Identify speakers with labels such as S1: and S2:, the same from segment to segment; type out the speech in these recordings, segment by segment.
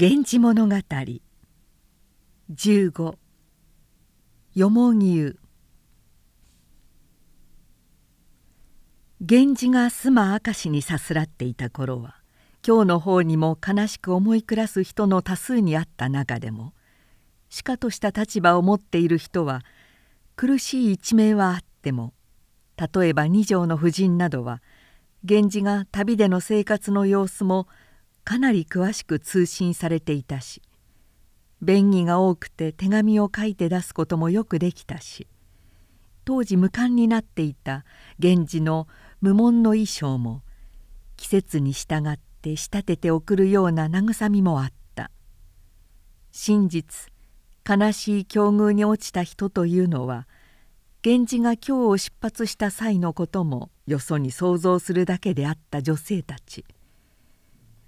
S1: 源氏物語。15よもぎゅ源氏が須磨明石にさすらっていた頃は今日の方にも悲しく思い暮らす人の多数にあった中でもしかとした立場を持っている人は苦しい一面はあっても例えば二条の夫人などは源氏が旅での生活の様子もかなり詳しく通信されていたし便宜が多くて手紙を書いて出すこともよくできたし当時無冠になっていた源氏の無紋の衣装も季節に従って仕立てて送るような慰みもあった。真実悲しい境遇に落ちた人というのは源氏が京を出発した際のこともよそに想像するだけであった女性たち。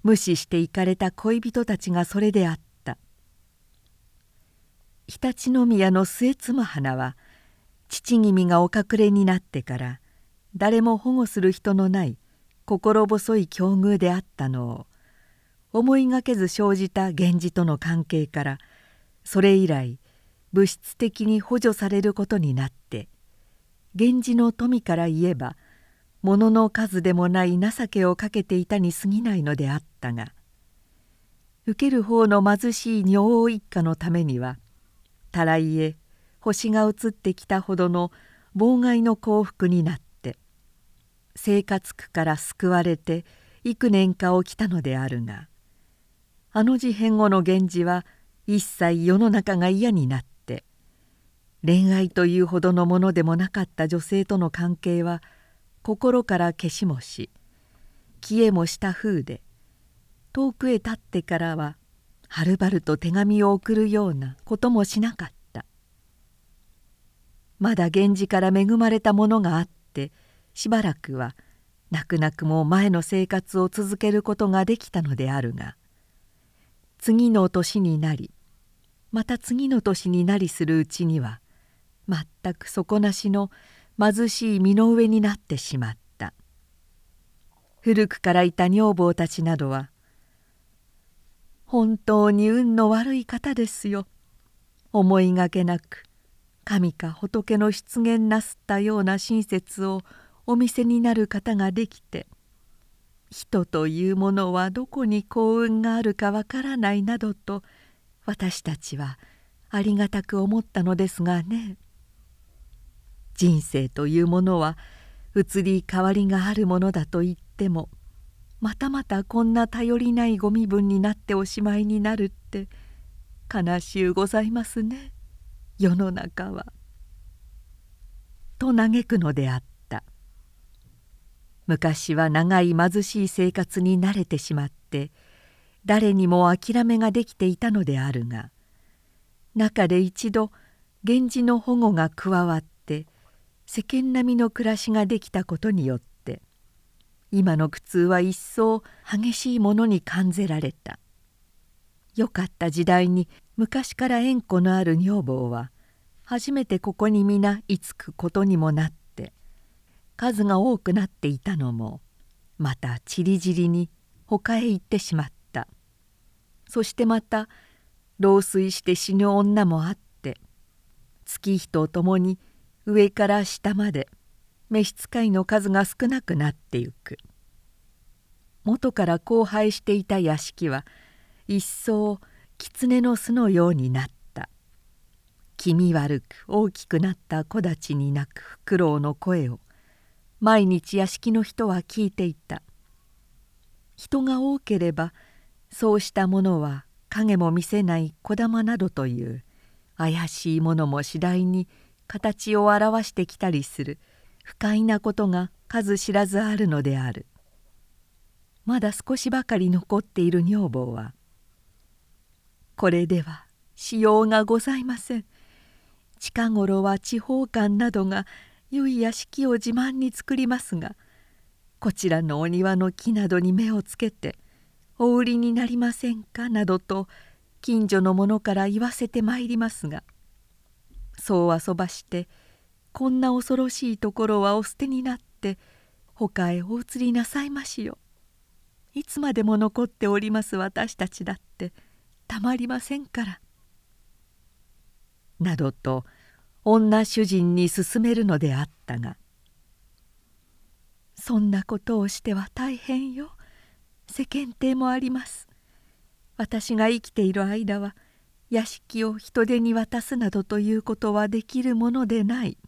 S1: 無視して行かれた恋人たちがそれであった。常陸宮の末妻花は父君がお隠れになってから誰も保護する人のない心細い境遇であったのを思いがけず生じた源氏との関係からそれ以来物質的に補助されることになって源氏の富から言えば物の数でもない情けをかけていたに過ぎないのであったが受ける方の貧しい女王一家のためにはたらいへ星が移ってきたほどの妨害の幸福になって生活苦から救われて幾年か起きたのであるがあの事変後の源氏は一切世の中が嫌になって恋愛というほどのものでもなかった女性との関係は心から消しもし消えもした風で遠くへ立ってからははるばると手紙を送るようなこともしなかった。まだ源氏から恵まれたものがあってしばらくは泣く泣くも前の生活を続けることができたのであるが次の年になりまた次の年になりするうちには全く底なしの貧しい身の上になってしまった古くからいた女房たちなどは「本当に運の悪い方ですよ思いがけなく神か仏の出現なすったような親切をお見せになる方ができて人というものはどこに幸運があるかわからないなどと私たちはありがたく思ったのですがね。人生というものは移り変わりがあるものだと言ってもまたまたこんな頼りないご身分になっておしまいになるって悲しゅうございますね世の中は。と嘆くのであった昔は長い貧しい生活に慣れてしまって誰にも諦めができていたのであるが中で一度源氏の保護が加わって世間並みの暮らしができたことによって今の苦痛は一層激しいものに感じられた。よかった時代に昔から縁故のある女房は初めてここに皆居つくことにもなって数が多くなっていたのもまたちりぢりに他へ行ってしまった。そしてまた老衰して死ぬ女もあって月日とともに上から下まで召使いの数が少なくなってゆく。元から荒廃していた屋敷は一層狐の巣のようになった。気味悪く大きくなった木立に鳴くフクロウの声を毎日屋敷の人は聞いていた。人が多ければそうしたものは影も見せない小玉などという怪しいものも次第に形を表してきたりする。不快なことが数知らずあるのである。まだ少しばかり残っている女房は「これではしようがございません」近頃は地方官などが良い屋敷を自慢に作りますがこちらのお庭の木などに目をつけてお売りになりませんかなどと近所の者から言わせてまいりますがそう遊ばしてこんな恐ろしいところはお捨てになって他へお移りなさいましよ。いつまでも残っております私たちだってたまりませんから」などと女主人に勧めるのであったが「そんなことをしては大変よ。世間体もあります。私が生きている間は屋敷を人手に渡すなどということはできるものでない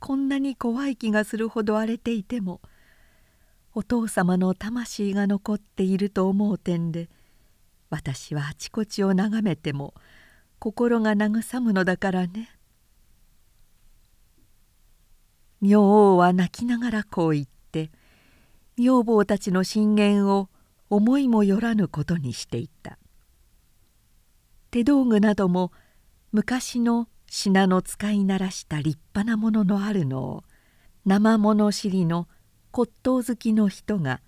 S1: こんなに怖い気がするほど荒れていてもお父様の魂が残っていると思う点で私はあちこちを眺めても心が慰むのだからね。女王は泣きながらこう言って女房たちの進言を思いもよらぬことにしていた手道具なども昔の品の使いならした立派なもののあるのを生物知りの骨董好きの人が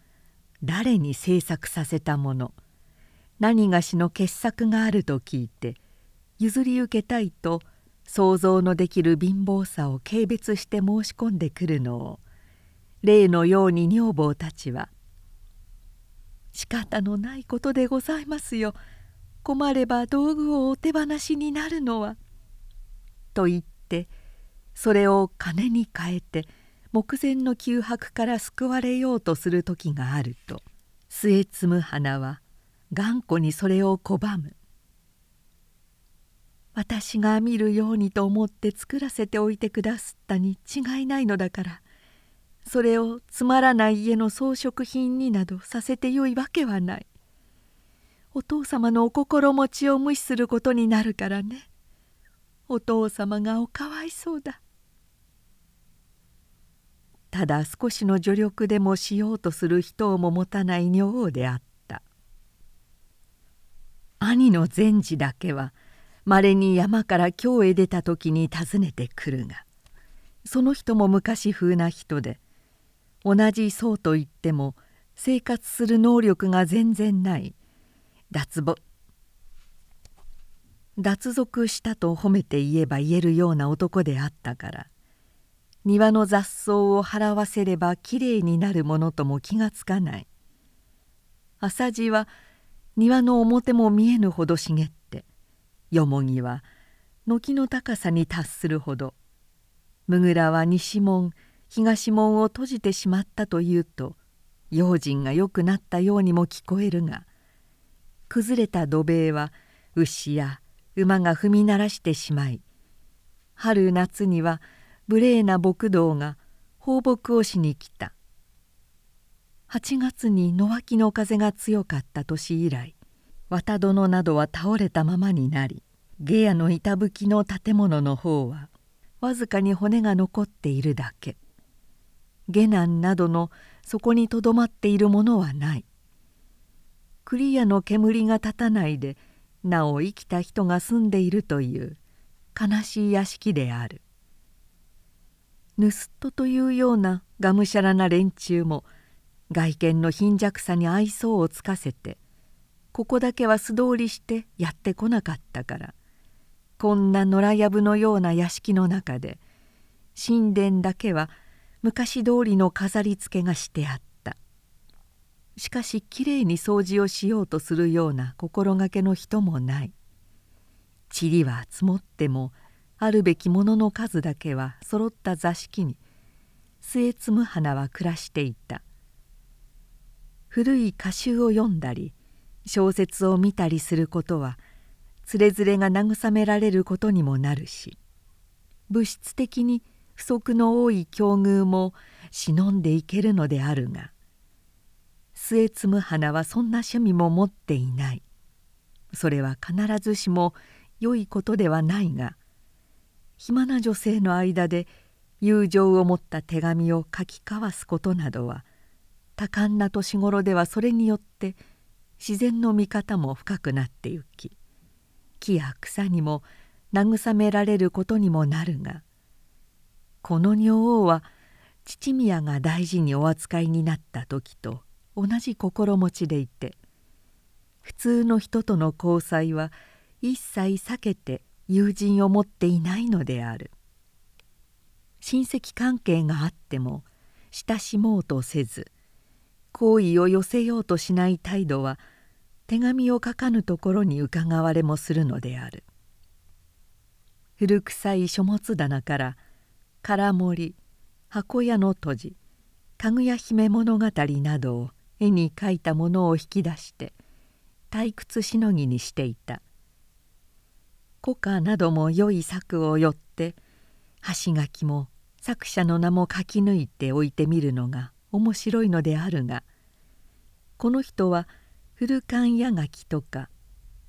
S1: 誰に制作させたもの何がしの傑作があると聞いて譲り受けたいと想像のできる貧乏さを軽蔑して申し込んでくるのを例のように女房たちは「仕方のないことでございますよ困れば道具をお手放しになるのは」と言ってそれを金に変えて目前の窮迫から救われようとする時があると末摘む花は頑固にそれを拒む。私が見るようにと思って作らせておいてくだすったに違いないのだからそれをつまらない家の装飾品になどさせてよいわけはない。お父様のお心持ちを無視することになるからね。お父様がおかわいそうだ。ただ少しの助力でもしようとする人をも持たない女王であった。兄の善治だけはまれに山から京へ出た時に訪ねてくるがその人も昔風な人で同じ僧といっても生活する能力が全然ない。脱ぼ脱俗したと褒めて言えば言えるような男であったから庭の雑草を払わせればきれいになるものとも気がつかない。朝地は庭の表も見えぬほど茂ってよもぎは軒の高さに達するほどむぐらは西門東門を閉じてしまったというと用心が良くなったようにも聞こえるが崩れた土塀は牛や馬が踏み鳴らしてしまい春夏には無礼な牧道が放牧をしに来た。8月に野脇の風が強かった年以来綿殿などは倒れたままになり下屋の板吹きの建物の方はわずかに骨が残っているだけ。下男などのそこにとどまっているものはない。栗屋の煙が立たないでなお生きた人が住んでいるという悲しい屋敷である。盗っ人というようながむしゃらな連中も外見の貧弱さに愛想をつかせてここだけは素通りしてやってこなかったからこんな野良藪のような屋敷の中で神殿だけは昔通りの飾り付けがしてあった。しかしきれいに掃除をしようとするような心がけの人もない。塵は積もってもあるべきものの数だけはそろった座敷に末摘む花は暮らしていた。古い歌集を読んだり小説を見たりすることはつれづれが慰められることにもなるし物質的に不足の多い境遇も忍んでいけるのであるが末摘む花はそんな趣味も持っていない。それは必ずしも良いことではないが暇な女性の間で友情を持った手紙を書き交わすことなどは多感な年頃ではそれによって自然の見方も深くなってゆき木や草にも慰められることにもなるがこの女王は父宮が大事にお扱いになった時と同じ心持ちでいて普通の人との交際は一切避けて友人を持っていないのである。親戚関係があっても親しもうとせず好意を寄せようとしない態度は手紙を書かぬところに伺われもするのである。古臭い書物棚から「空森」「箱屋の閉じ」「かぐや姫物語」などを絵に描いたものを引き出して退屈しのぎにしていた。古歌なども良い作をよって橋書も作者の名も書き抜いておいてみるのが面白いのであるがこの人は古勘やがきとか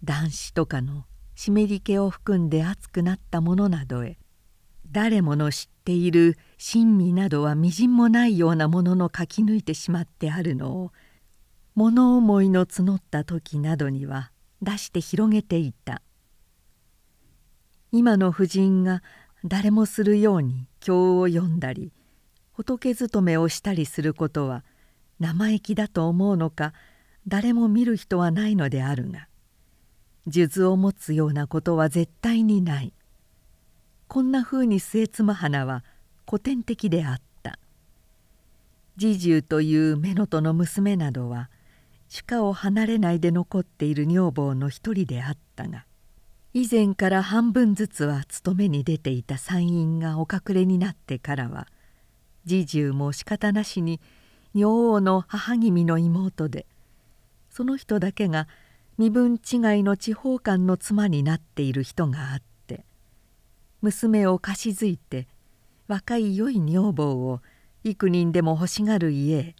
S1: 男子とかの湿り気を含んで熱くなったものなどへ誰もの知っている親身などはみじんもないようなものの書き抜いてしまってあるのを物思いの募った時などには出して広げていた。今の婦人が誰もするように経を読んだり仏勤めをしたりすることは生意気だと思うのか誰も見る人はないのであるが数珠を持つようなことは絶対にない。こんなふうに末妻花は古典的であった。侍従という乳母の娘などは主家を離れないで残っている女房の一人であったが以前から半分ずつは勤めに出ていた参院がお隠れになってからは侍従も仕方なしに女王の母君の妹でその人だけが身分違いの地方官の妻になっている人があって娘を貸しづいて若い良い女房を幾人でも欲しがる家へ。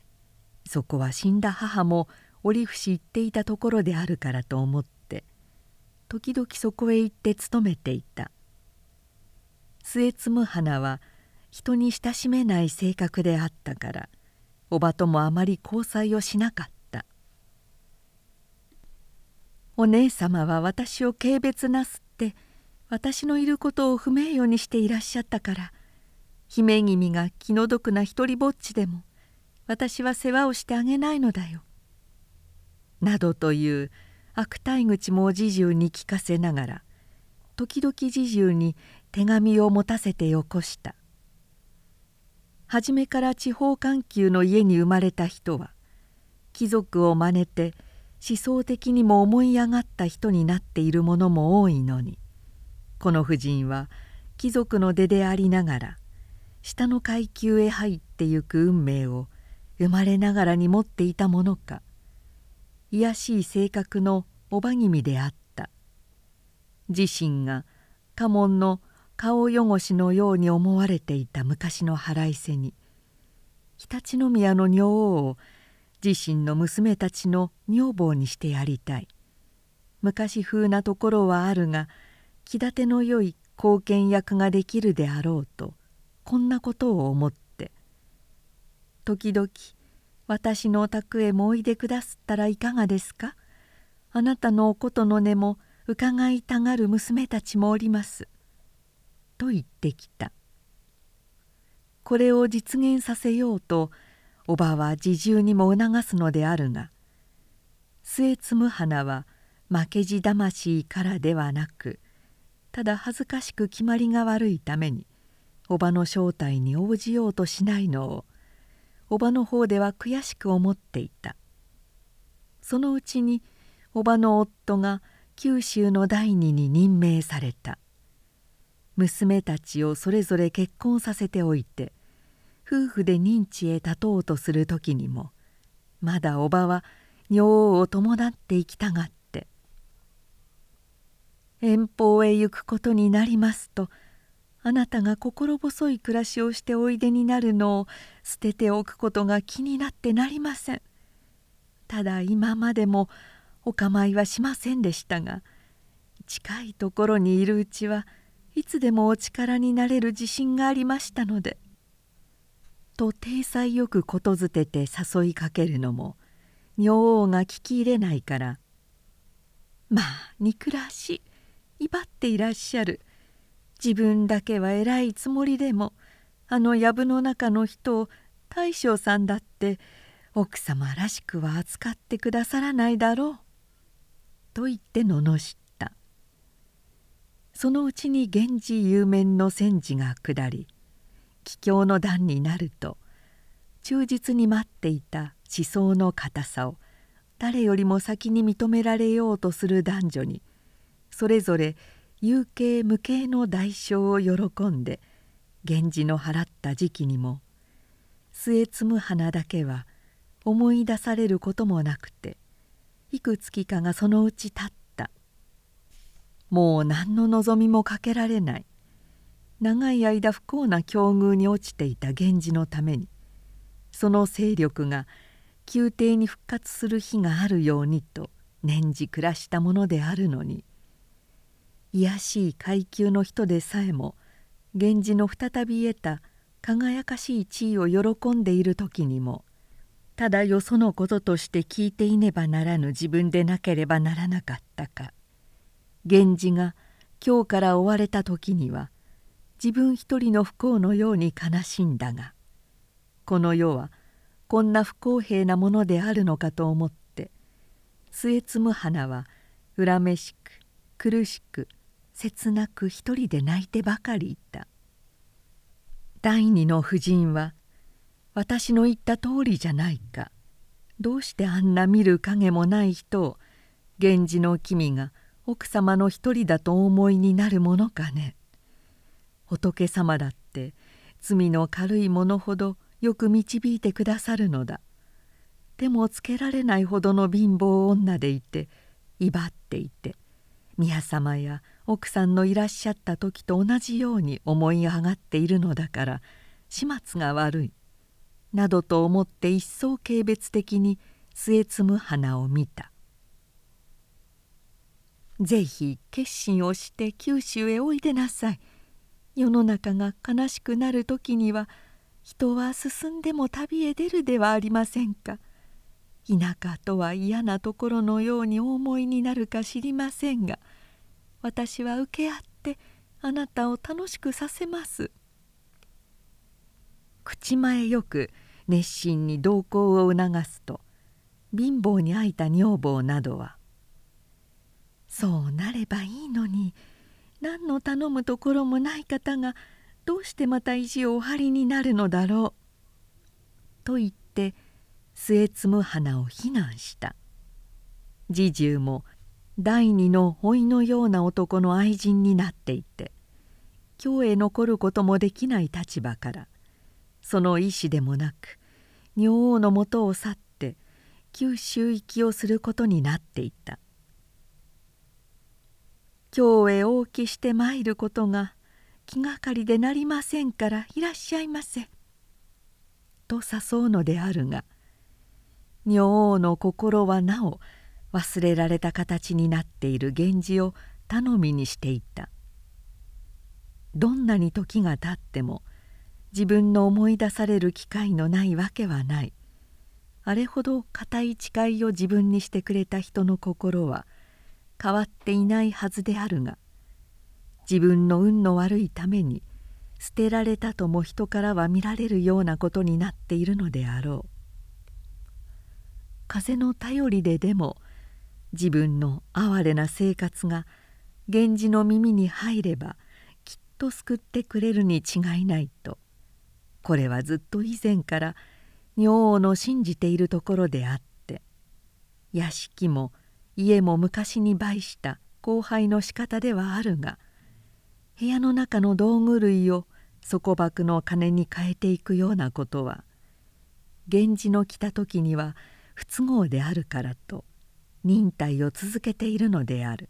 S1: そこは死んだ母も折伏行っていたところであるからと思って時々そこへ行って勤めていた。末摘花は人に親しめない性格であったからおばともあまり交際をしなかった。お姉様は私を軽蔑なすって私のいることを不名誉にしていらっしゃったから姫君が気の毒な一りぼっちでも私は世話をしてあげないのだよ。などという悪態口も侍従に聞かせながら時々侍従に手紙を持たせてよこした初めから地方環境の家に生まれた人は貴族を真似て思想的にも思い上がった人になっているものも多いのにこの婦人は貴族の出でありながら下の階級へ入ってゆく運命を生まれながらに持っていたものか卑しい性格のおば君であった。自身が家紋の顔汚しのように思われていた昔の腹いせに常陸宮の女王を自身の娘たちの女房にしてやりたい。昔風なところはあるが気立てのよい後見役ができるであろうとこんなことを思って時々私のお宅へもおいでくだすったらいかがですか？あなたのおことの根も伺いたがる娘たちもおります」と言ってきた。これを実現させようとおばは自重にも促すのであるが末摘む花は負けじ魂からではなくただ恥ずかしく決まりが悪いためにおばの正体に応じようとしないのをおばの方では悔しく思っていた。そのうちにおばの夫が九州の第二に任命された。娘たちをそれぞれ結婚させておいて夫婦で認知へ立とうとする時にもまだおばは女王を伴って行きたがって遠方へ行くことになりますとあなたが心細い暮らしをしておいでになるのを捨てておくことが気になってなりません。ただ今までもお構いはしませんでしたが近いところにいるうちはいつでもお力になれる自信がありましたので」と体裁よくことづてて誘いかけるのも女王が聞き入れないから「まあ憎らしい威張っていらっしゃる。自分だけは偉いつもりでもあの藪の中の人を大将さんだって奥様らしくは扱ってくださらないだろう」と言って罵った。そのうちに源氏有面の戦時が下り帰郷の段になると忠実に待っていた思想の固さを誰よりも先に認められようとする男女にそれぞれ有形無形の代償を喜んで源氏の払った時期にも末摘む花だけは思い出されることもなくていくつきかがそのうちたった。もう何の望みもかけられない。長い間不幸な境遇に落ちていた源氏のためにその勢力が宮廷に復活する日があるようにと念じ暮らしたものであるのに卑しい階級の人でさえも源氏の再び得た輝かしい地位を喜んでいる時にもただよそのこととして聞いていねばならぬ自分でなければならなかったか。源氏が今日から追われた時には自分一人の不幸のように悲しんだがこの世はこんな不公平なものであるのかと思って末摘む花は恨めしく苦しく切なく一人で泣いてばかりいた。第二の夫人は私の言った通りじゃないか。どうしてあんな見る影もない人を源氏の君が奥様の一人だとお思いになるものかね。仏様だって罪の軽いものほどよく導いてくださるのだ。手もつけられないほどの貧乏女でいて威張っていて宮様や奥さんのいらっしゃった時と同じように思い上がっているのだから始末が悪いなどと思って一層軽蔑的に末摘む花を見た「ぜひ決心をして九州へおいでなさい」世の中が悲しくなる時には人は進んでも旅へ出るではありませんか。田舎とは嫌なところのようにお思いになるか知りませんが私は受け合ってあなたを楽しくさせます」口前よく熱心に同行を促すと貧乏に空いた女房などは「そうなればいいのに何の頼むところもない方がどうしてまた意地をお張りになるのだろう」と言って末摘む花を非難した。侍従も第二の老いのような男の愛人になっていて京へ残ることもできない立場からその意志でもなく女王のもとを去って九州行きをすることになっていた。京へおきして参ることが気がかりでなりませんからいらっしゃいませ」と誘うのであるが女王の心はなお忘れられた形になっている源氏を頼みにしていた。どんなに時がたっても自分の思い出される機会のないわけはない。あれほど固い誓いを自分にしてくれた人の心は変わっていないはずであるが自分の運の悪いために捨てられたとも人からは見られるようなことになっているのであろう。風の頼りででも自分の哀れな生活が源氏の耳に入ればきっと救ってくれるに違いないと。これはずっと以前から女王の信じているところであって屋敷も家も昔に売した後輩の仕方ではあるが部屋の中の道具類を底箔の金に変えていくようなことは源氏の来た時には不都合であるからと忍耐を続けているのである。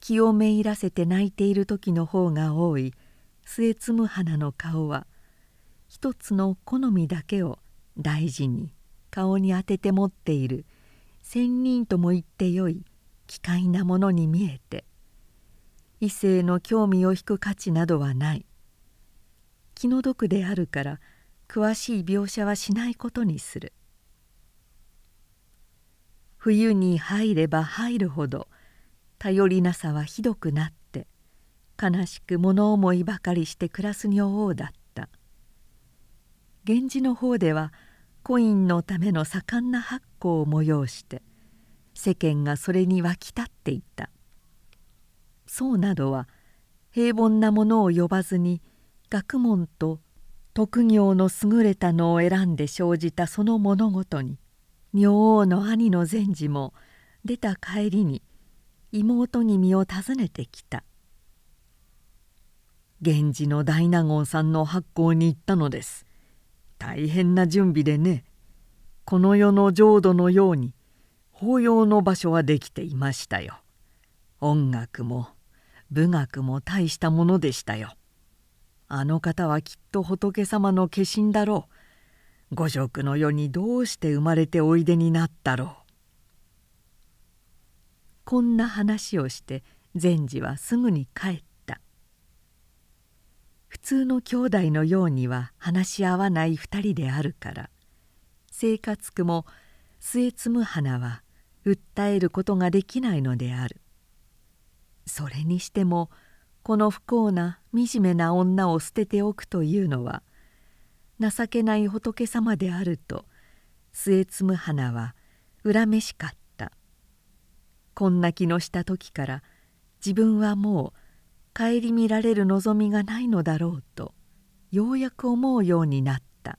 S1: 気をめいらせて泣いている時の方が多い。末摘む花の顔は一つの好みだけを大事に顔に当てて持っている。仙人とも言ってよい奇怪なものに見えて異性の興味を引く価値などはない。気の毒であるから詳しい描写はしないことにする。冬に入れば入るほど頼りなさはひどくなって悲しく物思いばかりして暮らす女王だった。源氏の方ではコインのための盛んな発行を催して世間がそれに沸き立っていた。僧などは平凡なものを呼ばずに学問と徳行の優れたのを選んで生じたその物事に女王の兄の善治も出た帰りに妹君を訪ねてきた。源氏の大納言さんの発行に行ったのです。大変な準備でねこの世の浄土のように法要の場所はできていましたよ。音楽も武学も大したものでしたよ。あの方はきっと仏様の化身だろう。五色の世にどうして生まれておいでになったろう。こんな話をして善治はすぐに帰った。普通の兄弟のようには話し合わない二人であるから生活苦も末摘む花は訴えることができないのである。それにしてもこの不幸な惨めな女を捨てておくというのは情けない仏様であると末摘む花は恨めしかった。こんな気のした時から自分はもう顧みられる望みがないのだろうとようやく思うようになった。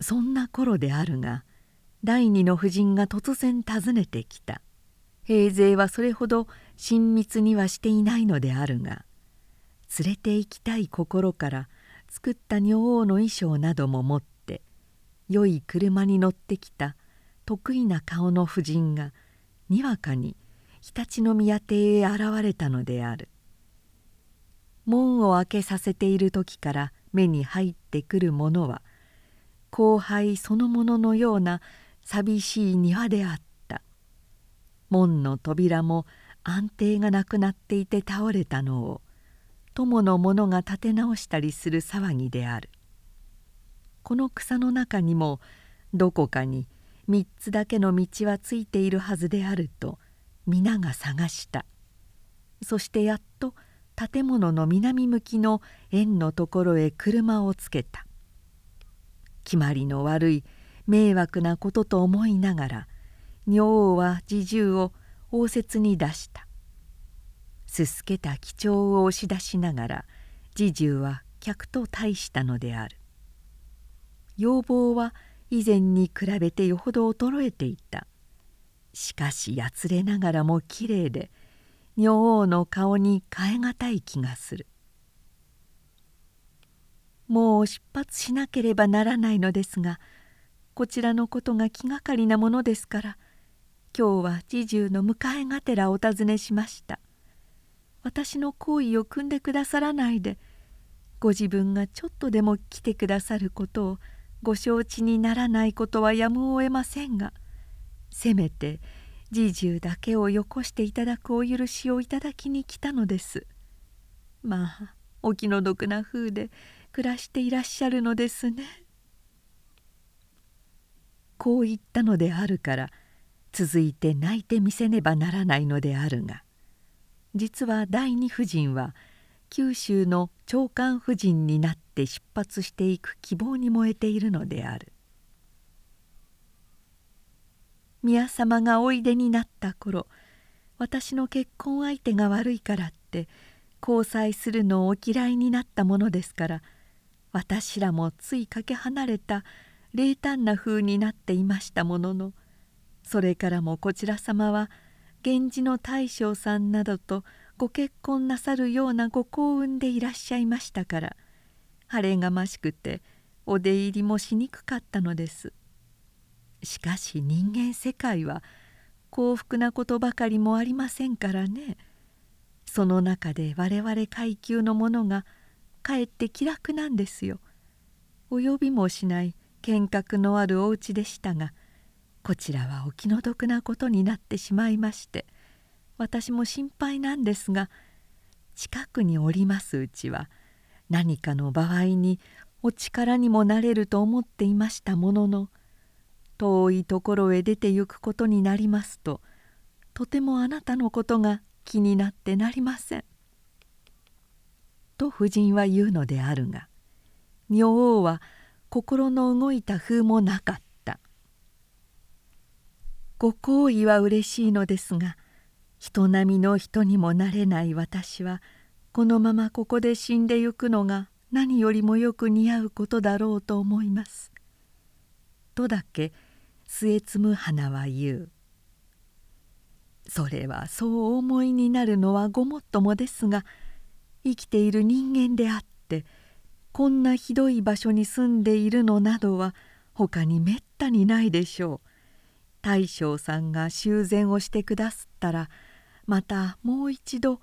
S1: そんな頃であるが第二の夫人が突然訪ねてきた。平勢はそれほど親密にはしていないのであるが連れて行きたい心から作った女王の衣装なども持って良い車に乗ってきた得意な顔の婦人がにわかに常陸宮邸へ現れたのである。門を開けさせている時から目に入ってくるものは後輩そのもののような寂しい庭であった。門の扉も安定がなくなっていて倒れたのを友の者が立て直したりする騒ぎである。この草の中にもどこかに3つだけの道はついているはずであると皆が探した。そしてやっと建物の南向きの円のところへ車をつけた。決まりの悪い迷惑なことと思いながら女王は侍従を応接に出した。すすけた貴重を押し出しながら侍従は客と対したのである。要望は以前に比べてよほど衰えていた。しかしやつれながらもきれいで女王の顔に代え難い気がする。もう出発しなければならないのですがこちらのことが気がかりなものですから今日は侍従の迎えがてらお尋ねしました。私の好意を汲んでくださらないでご自分がちょっとでも来てくださることをご承知にならないことはやむをえませんがせめて侍従だけをよこしていただくお許しをいただきに来たのです。まあお気の毒な風で暮らしていらっしゃるのですね。こう言ったのであるから続いて泣いてみせねばならないのであるが実は第二夫人は九州の長官夫人になって出発していく希望に燃えているのである。宮様がおいでになった頃私の結婚相手が悪いからって交際するのをお嫌いになったものですから私らもついかけ離れた冷淡な風になっていましたもののそれからもこちら様は源氏の大将さんなどとご結婚なさるようなご幸運でいらっしゃいましたから晴れがましくてお出入りもしにくかったのです。しかし人間世界は幸福なことばかりもありませんからね。その中で我々階級の者がかえって気楽なんですよ。お呼びもしない見学のあるお家でしたがこちらはお気の毒なことになってしまいまして私も心配なんですが近くにおりますうちは何かの場合にお力にもなれると思っていましたものの遠いところへ出て行くことになりますととてもあなたのことが気になってなりません。と夫人は言うのであるが女王は心の動いた風もなかったご好意はうれしいのですが人並みの人にもなれない私はこのままここで死んでゆくのが何よりもよく似合うことだろうと思いますとだけ末摘花は言うそれはそうお思いになるのはごもっともですが生きている人間であってこんなひどい場所に住んでいるのなどは他にめったにないでしょう。大将さんが修繕をしてくだすったらまたもう一度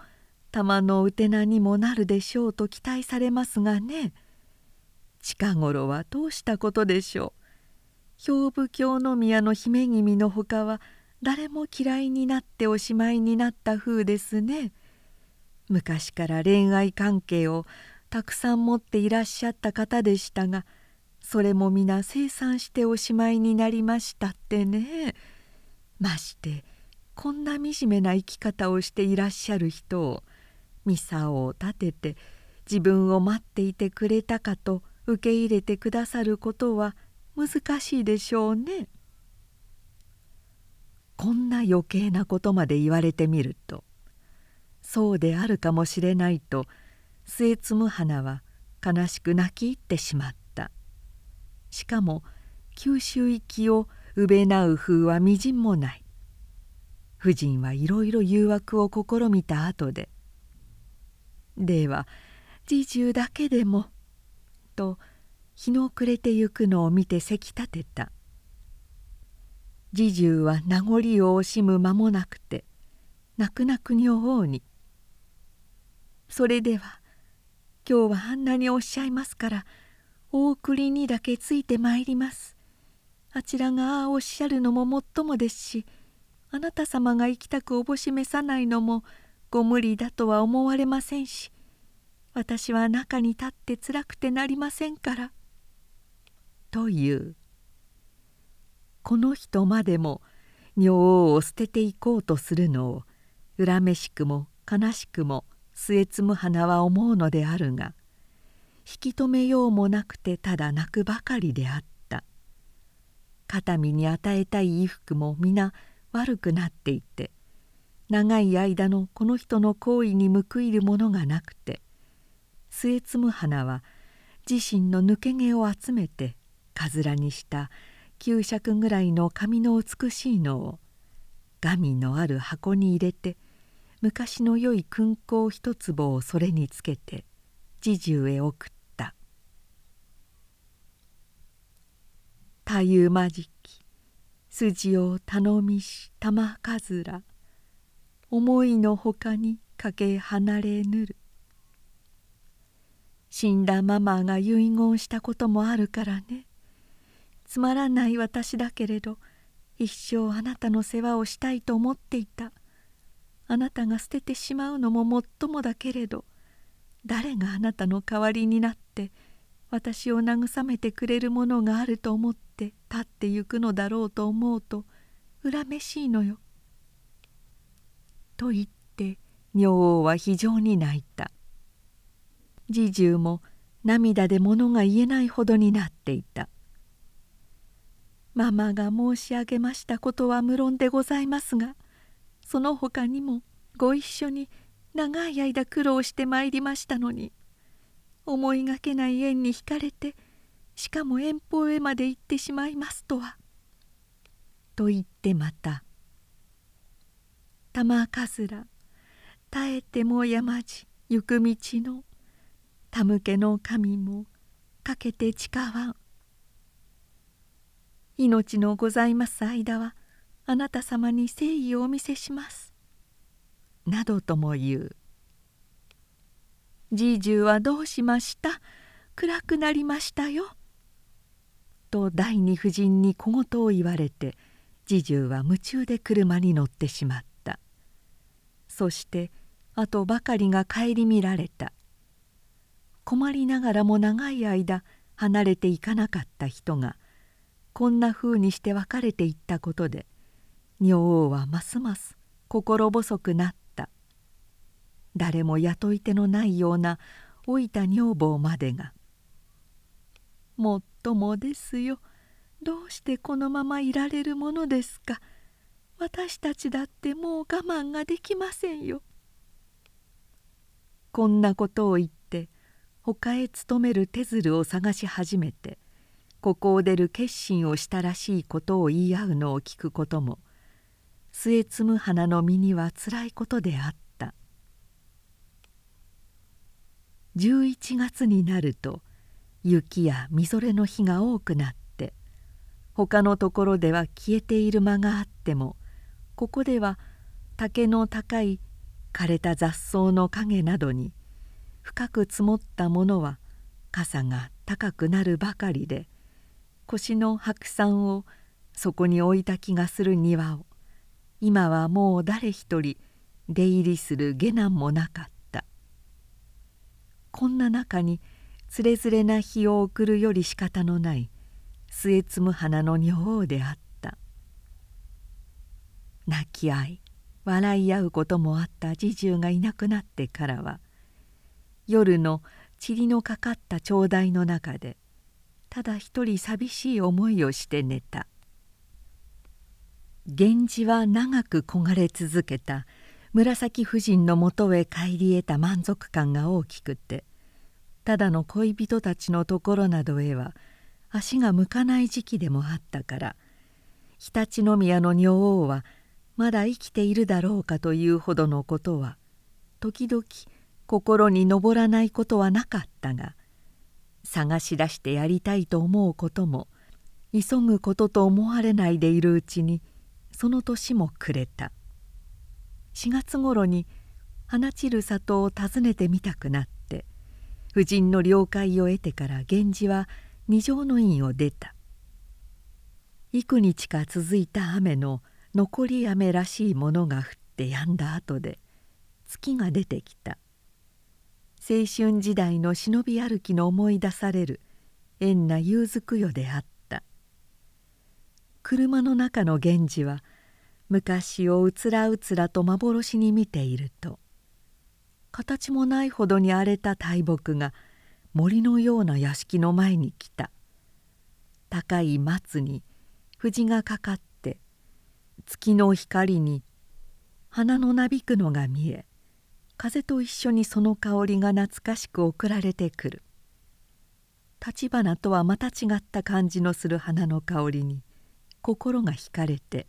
S1: 玉のうてなにもなるでしょうと期待されますがね。近頃はどうしたことでしょう。兵部京宮の姫君のほかは誰も嫌いになっておしまいになった風ですね。昔から恋愛関係をたくさん持っていらっしゃった方でしたがそれも皆清算しておしまいになりましたってねましてこんな惨めな生き方をしていらっしゃる人をミサを立てて自分を待っていてくれたかと受け入れてくださることは難しいでしょうね。こんな余計なことまで言われてみるとそうであるかもしれないと末摘む花は悲しく泣き入ってしまったしかも九州行きをうべなう風はみじんもない。夫人はいろいろ誘惑を試みた後で「では侍従だけでも」と日の暮れてゆくのを見てせき立てた。侍従は名残を惜しむ間もなくて泣く泣く女王に「それでは今日はあんなにおっしゃいますから大送りにだけついてまいります。あちらがああおっしゃるのももっともですしあなた様が行きたくおぼしめさないのもご無理だとは思われませんし私は中に立ってつらくてなりませんから」という。この人までも女王を捨てていこうとするのを恨めしくも悲しくも末摘む花は思うのであるが引き止めようもなくてただ泣くばかりであった。肩身に与えたい衣服も皆悪くなっていて長い間のこの人の行為に報いるものがなくて末摘む花は自身の抜け毛を集めてかずらにした9尺ぐらいの髪の美しいのを紙のある箱に入れて昔の良い勲功一坪をそれにつけて侍従へ送った「たゆまじき筋を頼みし玉かずら思いのほかにかけ離れぬる」死んだママが遺言したこともあるからね。つまらない私だけれど一生あなたの世話をしたいと思っていた。あなたが捨ててしまうのももっともだけれど誰があなたの代わりになって私を慰めてくれるものがあると思って立ってゆくのだろうと思うと恨めしいのよ。と言って女王は非常に泣いた。侍従も涙で物が言えないほどになっていた。ママが申し上げましたことは無論でございますがその他にもご一緒に長い間苦労してまいりましたのに思いがけない縁に惹かれてしかも遠方へまで行ってしまいますとは。と言ってまた「玉かずら耐えても山路行く道のたむけの神もかけて誓わん」命のございます間はあなた様に誠意をお見せします」などとも言う「じいじゅうはどうしました？暗くなりましたよ」と第二夫人に小言を言われて侍従は夢中で車に乗ってしまった。そしてあとばかりが顧みられた。困りながらも長い間離れていかなかった人がこんなふうにして別れていったことで女王はますます心細くなった。誰も雇い手のないような老いた女房までが「もっともですよ。どうしてこのままいられるものですか。私たちだってもう我慢ができませんよ」こんなことを言って他へ勤める手鶴を探し始めてここを出る決心をしたらしいことを言い合うのを聞くことも末摘む花の身にはつらいことであった。11月になると雪やみぞれの日が多くなって他のところでは消えている間があってもここでは竹の高い枯れた雑草の陰などに深く積もったものは傘が高くなるばかりで腰の白山をそこに置いた気がする庭を今はもう誰一人出入りする下男もなかった。こんな中につれづれな日を送るより仕方のない末摘む花の女王であった。泣き合い笑い合うこともあった侍従がいなくなってからは夜の塵のかかった帳台の中でただ一人寂しい思いをして寝た。源氏は長く焦がれ続けた紫夫人のもとへ帰り得た満足感が大きくてただの恋人たちのところなどへは足が向かない時期でもあったから常陸宮の女王はまだ生きているだろうかというほどのことは時々心に上らないことはなかったが探し出してやりたいと思うことも急ぐことと思われないでいるうちにその年も暮れた。4月ごろに花散る里を訪ねてみたくなって夫人の了解を得てから源氏は二条の院を出た。幾日か続いた雨の残り雨らしいものが降って止んだ後で月が出てきた。青春時代の忍び歩きの思い出される縁な夕づくよであった。車の中の源氏は昔をうつらうつらと幻に見ていると形もないほどに荒れた大木が森のような屋敷の前に来た。高い松に藤がかかって月の光に花のなびくのが見え風と一緒にその香りが懐かしく送られてくる。立花とはまた違った感じのする花の香りに心が惹かれて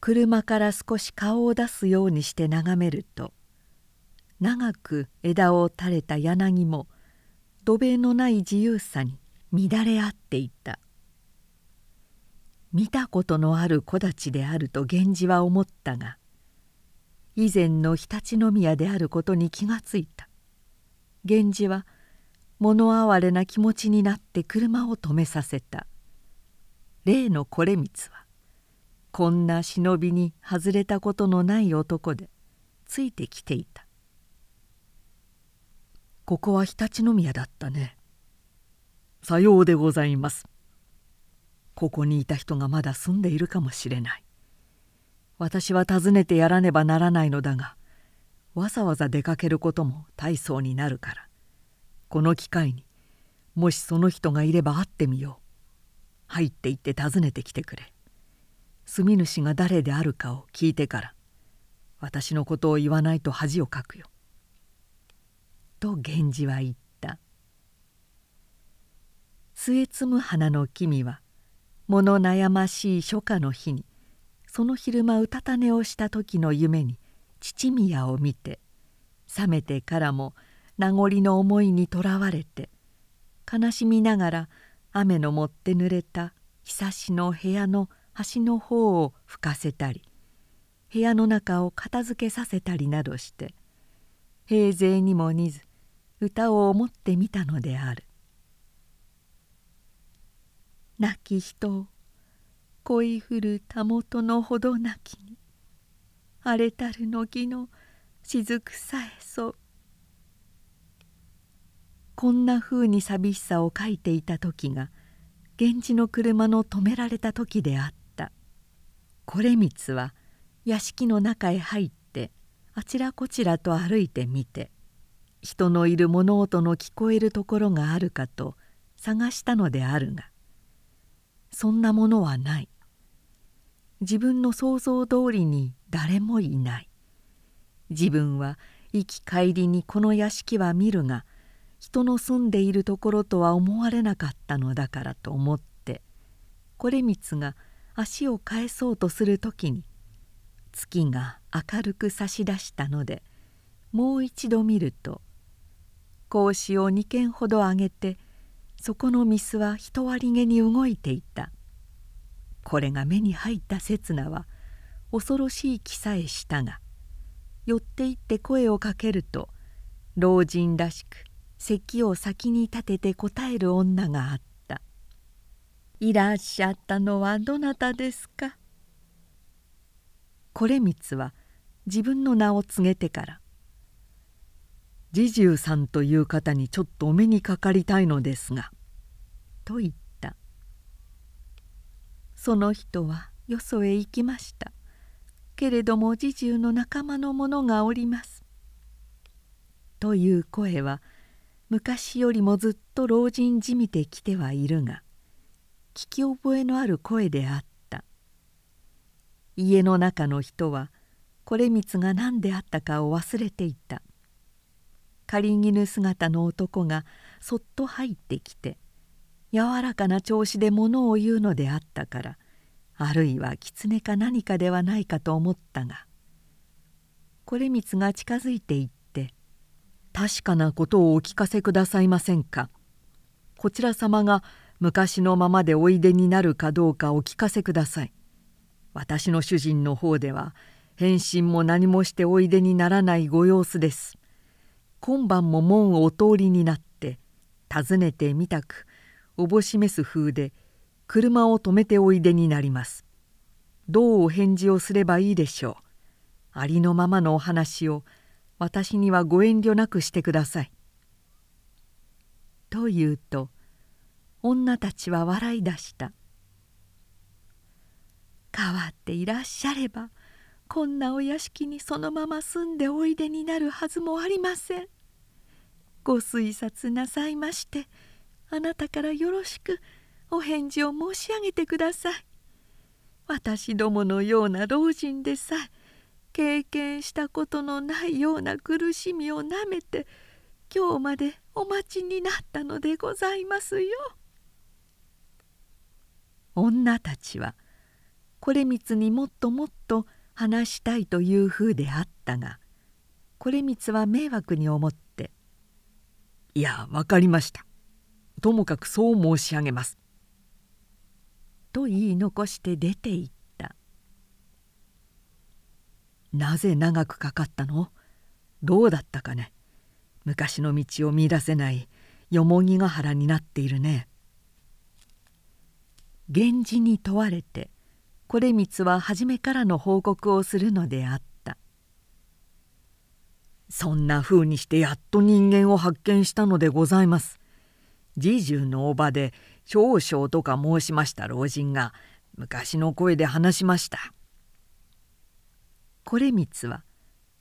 S1: 車から少し顔を出すようにして眺めると長く枝を垂れた柳も土塀のない自由さに乱れ合っていた。見たことのある木立であると源氏は思ったが以前の常陸宮であることに気がついた。源氏は物哀れな気持ちになって車を止めさせた。例のこれ光はこんな忍びに外れたことのない男でついてきていた「ここは常陸宮だったね」「さようでございます」「ここにいた人がまだ住んでいるかもしれない」「私は訪ねてやらねばならないのだがわざわざ出かけることも大層になるから。この機会にもしその人がいれば会ってみよう。入って行って訪ねてきてくれ」住主が誰であるかを聞いてから私のことを言わないと恥をかくよ」と源氏は言った。末摘む花の君は物悩ましい初夏の日にその昼間うたた寝をした時の夢に父宮を見て覚めてからも名残の思いにとらわれて悲しみながら雨のもって濡れた久しの部屋の端の方を吹かせたり部屋の中を片付けさせたりなどして平勢にも似ず歌を思ってみたのである「亡き人を恋降るたもとのほどなきに荒れたる乃木の雫さえそう」こんなふうに寂しさを書いていた時が源氏の車の止められた時であった。これ光は屋敷の中へ入ってあちらこちらと歩いてみて人のいる物音の聞こえるところがあるかと探したのであるがそんなものはない。自分の想像通りに誰もいない。自分は行き帰りにこの屋敷は見るが人の住んでいるところとは思われなかったのだからと思ってこれ光が足を返そうとする時に月が明るく差し出したのでもう一度見ると格子を2軒ほど上げてそこのミスは一割げに動いていた。これが目に入った刹那は恐ろしい気さえしたが寄って行って声をかけると老人らしく咳を先に立てて答える女があった「いらっしゃったのはどなたですか?」これ光は自分の名を告げてから「侍従さんという方にちょっとお目にかかりたいのですが」と言ったその人はよそへ行きましたけれども侍従の仲間の者がおりますという声は昔よりもずっと老人じみてきてはいるが聞き覚えのある声であった。家の中の人はこれ光が何であったかを忘れていた仮絹姿の男がそっと入ってきて柔らかな調子で物を言うのであったからあるいは狐か何かではないかと思ったがこれ光が近づいていって「確かなことをお聞かせくださいませんかこちら様が昔のままでおいでになるかどうかお聞かせください。私の主人の方では返信も何もしておいでにならないご様子です。今晩も門をお通りになって訪ねてみたくおぼしめす風で車を止めておいでになります。どうお返事をすればいいでしょう。ありのままのお話を私にはご遠慮なくしてください」と言うと女たちは笑い出した「変わっていらっしゃればこんなお屋敷にそのまま住んでおいでになるはずもありません。ご推察なさいましてあなたからよろしくお返事を申し上げてください。私どものような老人でさえ経験したことのないような苦しみをなめて今日までお待ちになったのでございますよ。女たちはこれ光にもっともっと話したいというふうであったがこれ光は迷惑に思って「いや分かりました。ともかくそう申し上げます」と言い残して出て行った「なぜ長くかかったの？どうだったかね。昔の道を見出せないよもぎヶ原になっているね」源氏に問われてこれ光は初めからの報告をするのであった。そんなふうにしてやっと人間を発見したのでございます。侍従のおばで少々とか申しました老人が昔の声で話しました。これ光は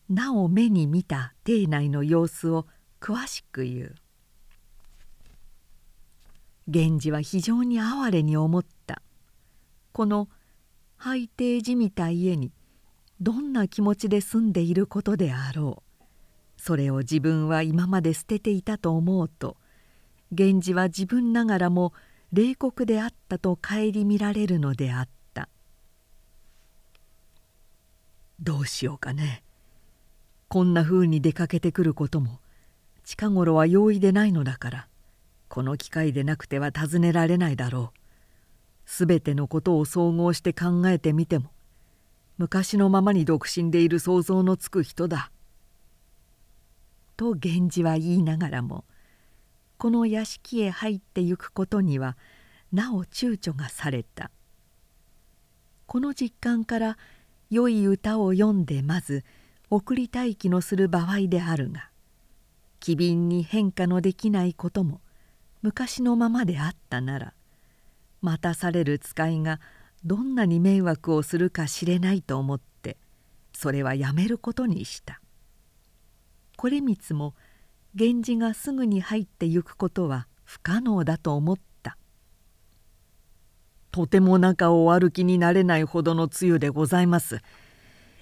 S1: なお目に見た邸内の様子を詳しく言う。源氏は非常に哀れに思った。この拝邸じみた家にどんな気持ちで住んでいることであろう。それを自分は今まで捨てていたと思うと源氏は自分ながらも冷酷であったと顧みられるのであった。どうしようかね。こんなふうに出かけてくることも近頃は容易でないのだから。この機会でなくては尋ねられないだろう全てのことを総合して考えてみても昔のままに独身でいる想像のつく人だ。と源氏は言いながらもこの屋敷へ入ってゆくことにはなお躊躇がされた。この実感から良い歌を読んでまず送り待機のする場合であるが機敏に変化のできないことも昔のままであったなら待たされる使いがどんなに迷惑をするか知れないと思ってそれはやめることにした。これ光も源氏がすぐに入ってゆくことは不可能だと思った。とても中を歩きになれないほどの梅雨でございます。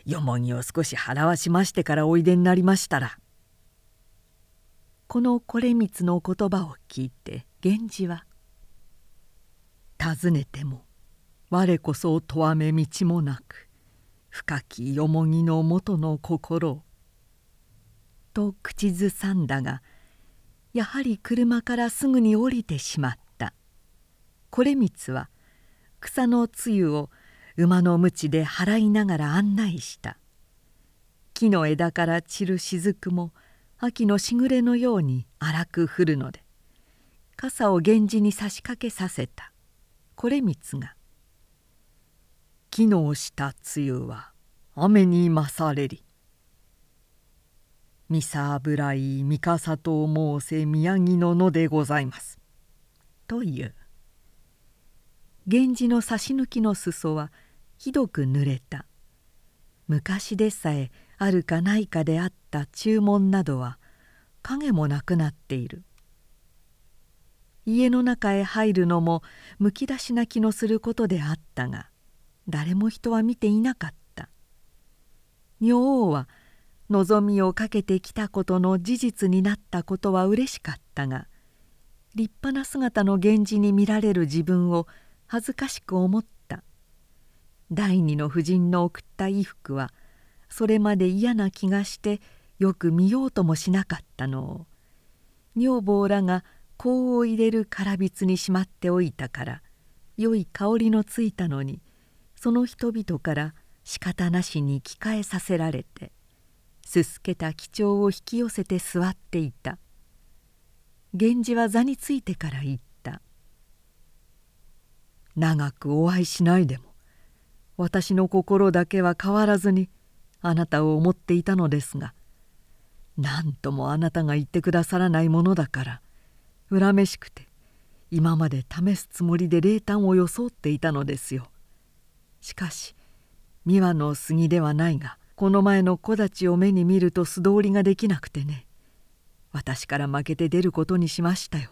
S1: よもぎを少し払わしましてからおいでになりましたらこの惟光の言葉を聞いて源氏は「尋ねても我こそとわめ道もなく深きよもぎの元の心を」と口ずさんだがやはり車からすぐに降りてしまった。惟光は草の露を馬の鞭で払いながら案内した。木の枝から散る雫も秋のしぐれのように荒く降るので傘を源氏に差し掛けさせた。惟光が「木の下梅雨は雨に勝れり」「三さ油い三笠と申せ宮城の野でございます」という源氏の差し抜きの裾はひどく濡れた。昔でさえあるかないかであった注文などは影もなくなっている。家の中へ入るのもむき出しな気のすることであったが誰も人は見ていなかった。女王は望みをかけてきたことの事実になったことはうれしかったが立派な姿の源氏に見られる自分を恥ずかしく思った。第二の夫人の送った衣服はそれまで嫌な気がしてよく見ようともしなかったの。を女房らが香を入れるからびつにしまっておいたから良い香りのついたのにその人々から仕方なしに着替えさせられてすすけた几帳を引き寄せて座っていた。源氏は座についてから言った「長くお会いしないでも私の心だけは変わらずにあなたを思っていたのですが何ともあなたが言ってくださらないものだから恨めしくて今まで試すつもりで霊丹を装っていたのですよ。しかし三輪の杉ではないがこの前の木立を目に見ると素通りができなくてね私から負けて出ることにしましたよ。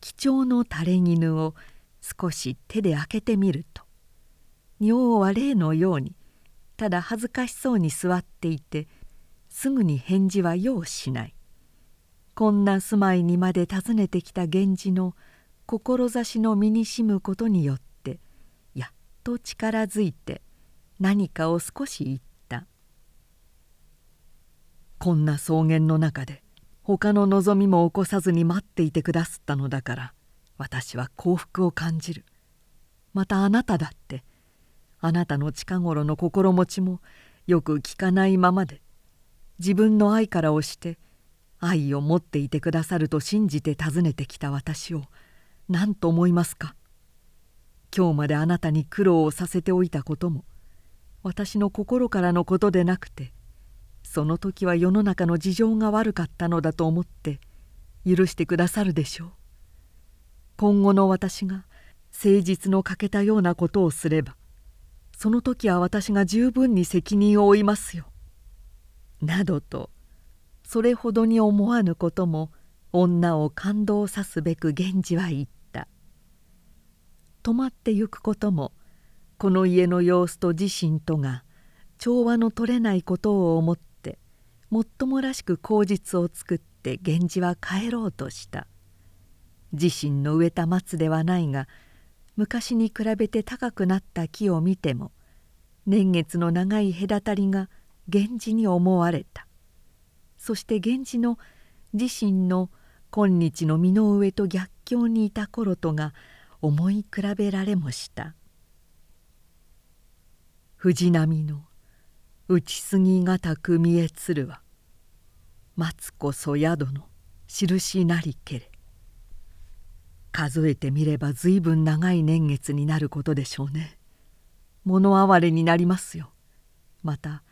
S1: 貴重の垂れ絹を少し手で開けてみると女王は例のようにただ恥ずかしそうに座っていてすぐに返事は用しない。こんな住まいにまで訪ねてきた源氏の志の身にしむことによってやっと力づいて何かを少し言った「こんな草原の中で他の望みも起こさずに待っていてくだすったのだから私は幸福を感じる。またあなただってあなたの近頃の心持ちもよく聞かないままで自分の愛から押して愛を持っていてくださると信じて訪ねてきた私を何と思いますか？今日まであなたに苦労をさせておいたことも私の心からのことでなくてその時は世の中の事情が悪かったのだと思って許してくださるでしょう。今後の私が誠実の欠けたようなことをすればその時は私が十分に責任を負いますよ」などとそれほどに思わぬことも女を感動さすべく源氏は言った。泊まってゆくこともこの家の様子と自身とが調和の取れないことを思ってもっともらしく口実を作って源氏は帰ろうとした。自身の植えた松ではないが昔に比べて高くなった木を見ても年月の長い隔たりが源氏に思われた。そして源氏の自身の今日の身の上と逆境にいた頃とが思い比べられもした。藤波の打ちすぎがたく見えつるは待つこそ宿の印なりけれ。数えてみれば随分長い年月になることでしょうね。物哀れになりますよ。また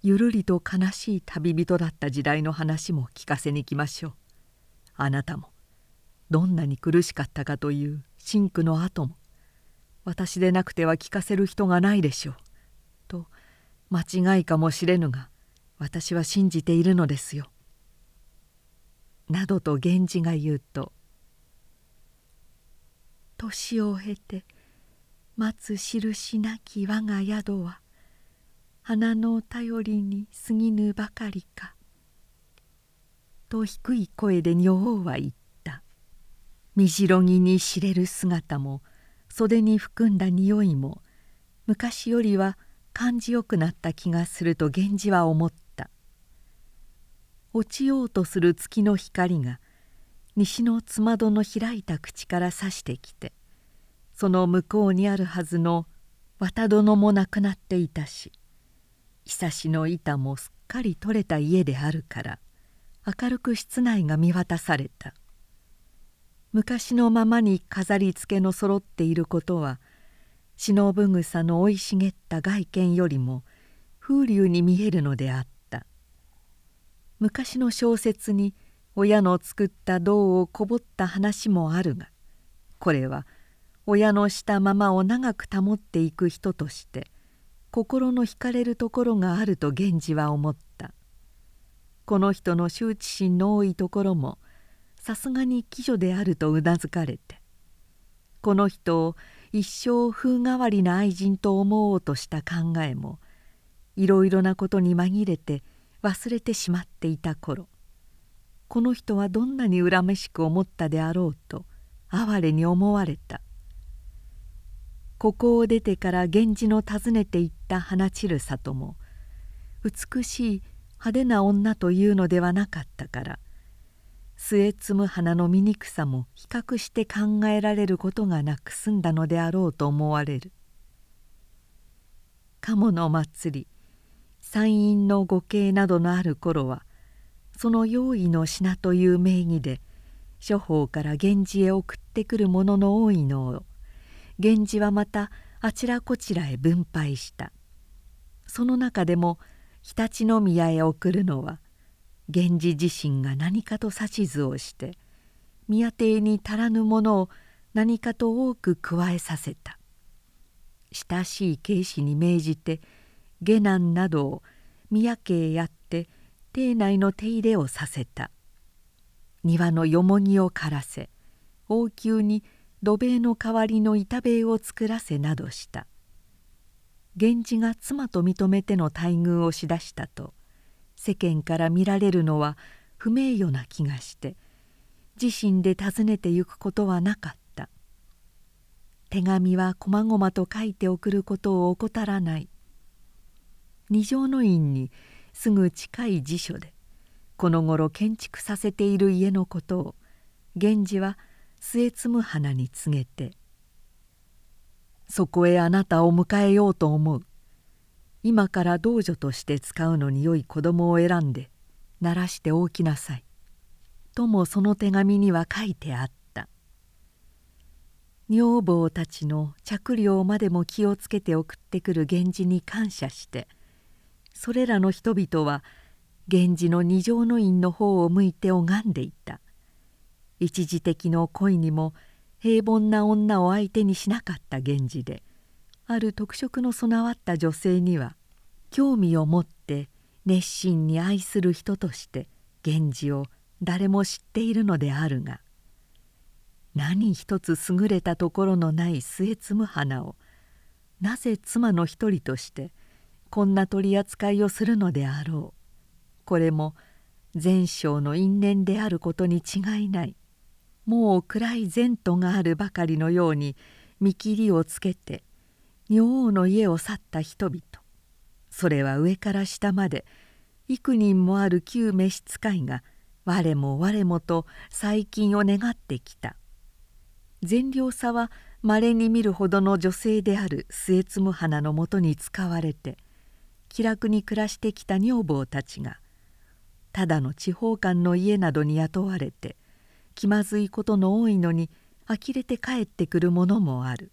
S1: ゆるりと悲しい旅人だった時代の話も聞かせに来ましょう。あなたもどんなに苦しかったかという真苦の後も私でなくては聞かせる人がないでしょう。と間違いかもしれぬが私は信じているのですよ。などと源氏が言うと年を経て待つ印なき我が宿は花の頼りに過ぎぬばかりか」と低い声で女王は言った。みじろぎに知れる姿も袖に含んだ匂いも昔よりは感じよくなった気がすると源氏は思った。落ちようとする月の光が西のつまどの開いた口からさしてきてその向こうにあるはずの綿殿もなくなっていたし久しの板もすっかり取れた家であるから明るく室内が見渡された。昔のままに飾り付けの揃っていることは忍草の生い茂った外見よりも風流に見えるのであった。昔の小説に親の作った銅をこぼった話もあるがこれは親のしたままを長く保っていく人として心の惹かれるところがあると源氏は思った。この人の羞恥心の多いところもさすがに貴女であるとうなずかれてこの人を一生風変わりな愛人と思おうとした考えもいろいろなことに紛れて忘れてしまっていた頃この人はどんなに恨めしく思ったであろうと哀れに思われた。ここを出てから源氏の訪ねていった花散る里も美しい派手な女というのではなかったから末摘む花の醜さも比較して考えられることがなく済んだのであろうと思われる。鴨の祭り山陰の御景などのある頃はその用意の品という名義で諸方から源氏へ送ってくるものの多いのを源氏はまたあちらこちらへ分配した。その中でも常陸宮へ送るのは源氏自身が何かと指図をして宮邸に足らぬものを何かと多く加えさせた。親しい警視に命じて下男などを宮家へやって邸内の手入れをさせた。庭のよもぎを刈らせ王宮に土塀の代わりの板塀を作らせなどした。源氏が妻と認めての待遇をしだしたと世間から見られるのは不名誉な気がして自身で訪ねてゆくことはなかった。手紙はこまごまと書いて送ることを怠らない。二条の院にすぐ近い辞書でこの頃建築させている家のことを源氏は末摘む花に告げて「そこへあなたを迎えようと思う。今から道女として使うのに良い子供を選んで鳴らしておきなさい」ともその手紙には書いてあった。女房たちの着料までも気をつけて送ってくる源氏に感謝してそれらの人々は源氏の二条の院の方を向いて拝んでいた。一時的の恋にも平凡な女を相手にしなかった源氏である特色の備わった女性には興味を持って熱心に愛する人として源氏を誰も知っているのであるが何一つ優れたところのない末摘む花をなぜ妻の一人としてこんな取り扱いをするのであろう。これも前生の因縁であることに違いない。もう暗い前途があるばかりのように見切りをつけて女王の家を去った人々。それは上から下まで幾人もある旧召使いが我も我もと最近を願ってきた。善良さはまれに見るほどの女性である末摘む花のもとに使われて気楽に暮らしてきた女房たちがただの地方官の家などに雇われて気まずいことの多いのに呆れて帰ってくるものもある。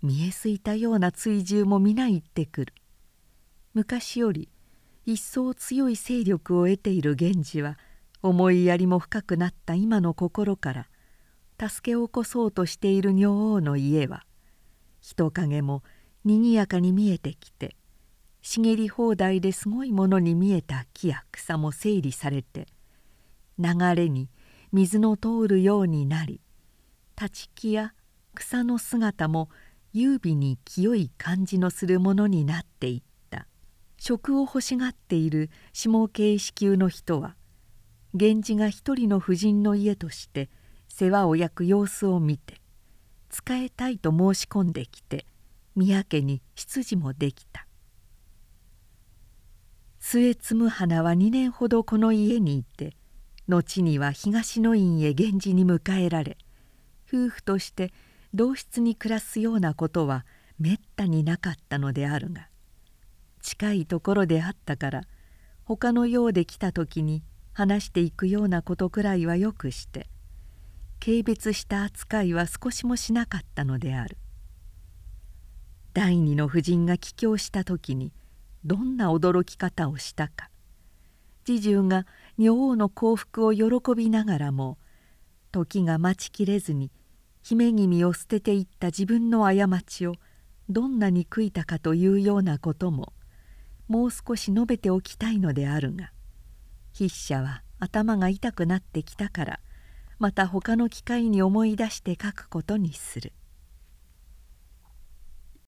S1: 見えすいたような追従も皆言ってくる。昔より一層強い勢力を得ている源氏は思いやりも深くなった今の心から助けを起こそうとしている女王の家は人影もにぎやかに見えてきて茂り放題ですごいものに見えた木や草も整理されて流れに水の通るようになり立ち木や草の姿も優美に清い感じのするものになっていった。食を欲しがっている下形子宮の人は源氏が一人の婦人の家として世話を焼く様子を見て仕えたいと申し込んできて宮家に執事もできた。末継花は2年ほどこの家にいて後には東の院へ源氏に迎えられ夫婦として同室に暮らすようなことはめったになかったのであるが近いところであったから他のようで来た時に話していくようなことくらいはよくして軽蔑した扱いは少しもしなかったのである。第二の夫人が帰郷した時にどんな驚き方をしたか侍従が女王の幸福を喜びながらも時が待ちきれずに姫君を捨てていった自分の過ちをどんなに悔いたかというようなことももう少し述べておきたいのであるが筆者は頭が痛くなってきたからまた他の機会に思い出して書くことにする。